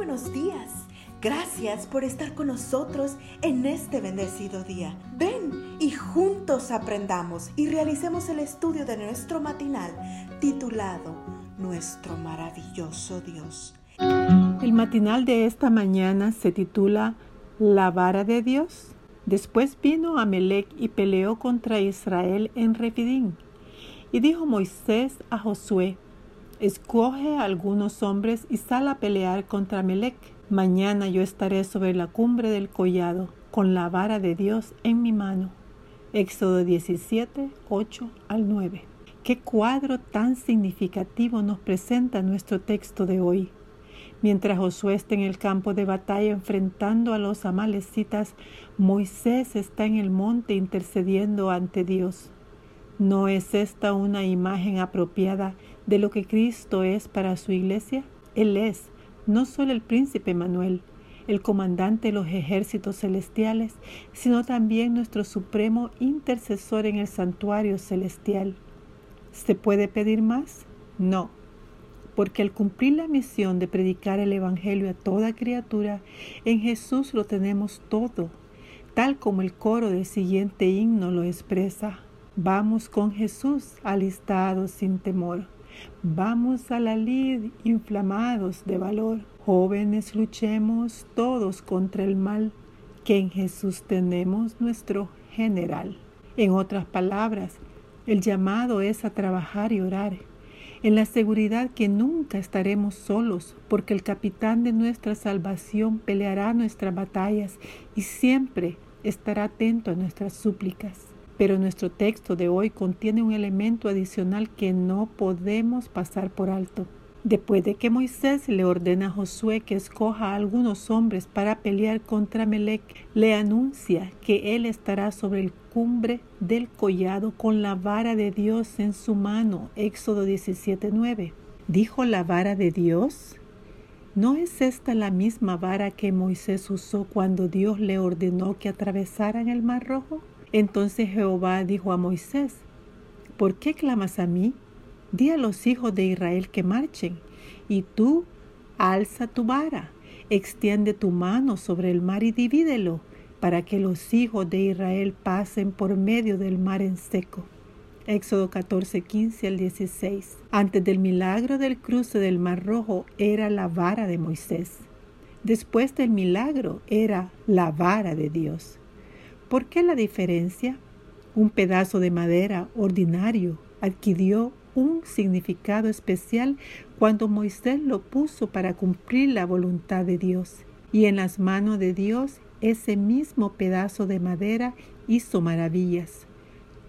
buenos días. Gracias por estar con nosotros en este bendecido día. Ven y juntos aprendamos y realicemos el estudio de nuestro matinal titulado Nuestro maravilloso Dios. El matinal de esta mañana se titula La vara de Dios. Después vino Amelec y peleó contra Israel en Refidín. Y dijo Moisés a Josué, escoge a algunos hombres y sal a pelear contra Amelec. Mañana yo estaré sobre la cumbre del collado, con la vara de Dios en mi mano. Éxodo 17, 8 al 9. Qué cuadro tan significativo nos presenta nuestro texto de hoy. Mientras Josué está en el campo de batalla enfrentando a los amalecitas, Moisés está en el monte intercediendo ante Dios. ¿No es esta una imagen apropiada de lo que Cristo es para su iglesia? Él es no solo el príncipe Manuel, el comandante de los ejércitos celestiales, sino también nuestro supremo intercesor en el santuario celestial. ¿Se puede pedir más? No porque al cumplir la misión de predicar el Evangelio a toda criatura, en Jesús lo tenemos todo, tal como el coro del siguiente himno lo expresa. Vamos con Jesús alistados sin temor. Vamos a la lid inflamados de valor. Jóvenes luchemos todos contra el mal, que en Jesús tenemos nuestro general. En otras palabras, el llamado es a trabajar y orar en la seguridad que nunca estaremos solos, porque el capitán de nuestra salvación peleará nuestras batallas y siempre estará atento a nuestras súplicas. Pero nuestro texto de hoy contiene un elemento adicional que no podemos pasar por alto. Después de que Moisés le ordena a Josué que escoja a algunos hombres para pelear contra Melec, le anuncia que él estará sobre el cumbre del collado con la vara de Dios en su mano. Éxodo 17:9. ¿Dijo la vara de Dios? ¿No es esta la misma vara que Moisés usó cuando Dios le ordenó que atravesaran el mar rojo? Entonces Jehová dijo a Moisés, ¿por qué clamas a mí? Di a los hijos de Israel que marchen, y tú alza tu vara, extiende tu mano sobre el mar y divídelo, para que los hijos de Israel pasen por medio del mar en seco. Éxodo 14, 15 al 16. Antes del milagro del cruce del Mar Rojo era la vara de Moisés. Después del milagro era la vara de Dios. ¿Por qué la diferencia? Un pedazo de madera ordinario adquirió un significado especial cuando Moisés lo puso para cumplir la voluntad de Dios. Y en las manos de Dios ese mismo pedazo de madera hizo maravillas,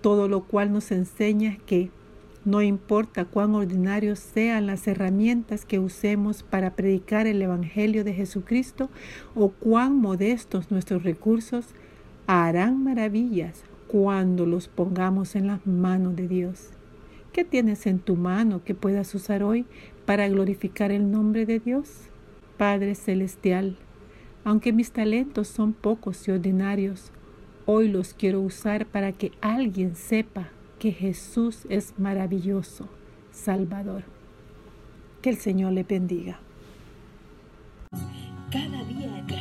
todo lo cual nos enseña que no importa cuán ordinarios sean las herramientas que usemos para predicar el Evangelio de Jesucristo o cuán modestos nuestros recursos, harán maravillas cuando los pongamos en las manos de Dios. ¿Qué tienes en tu mano que puedas usar hoy para glorificar el nombre de Dios? Padre Celestial, aunque mis talentos son pocos y ordinarios, hoy los quiero usar para que alguien sepa que Jesús es maravilloso, Salvador. Que el Señor le bendiga. Cada día.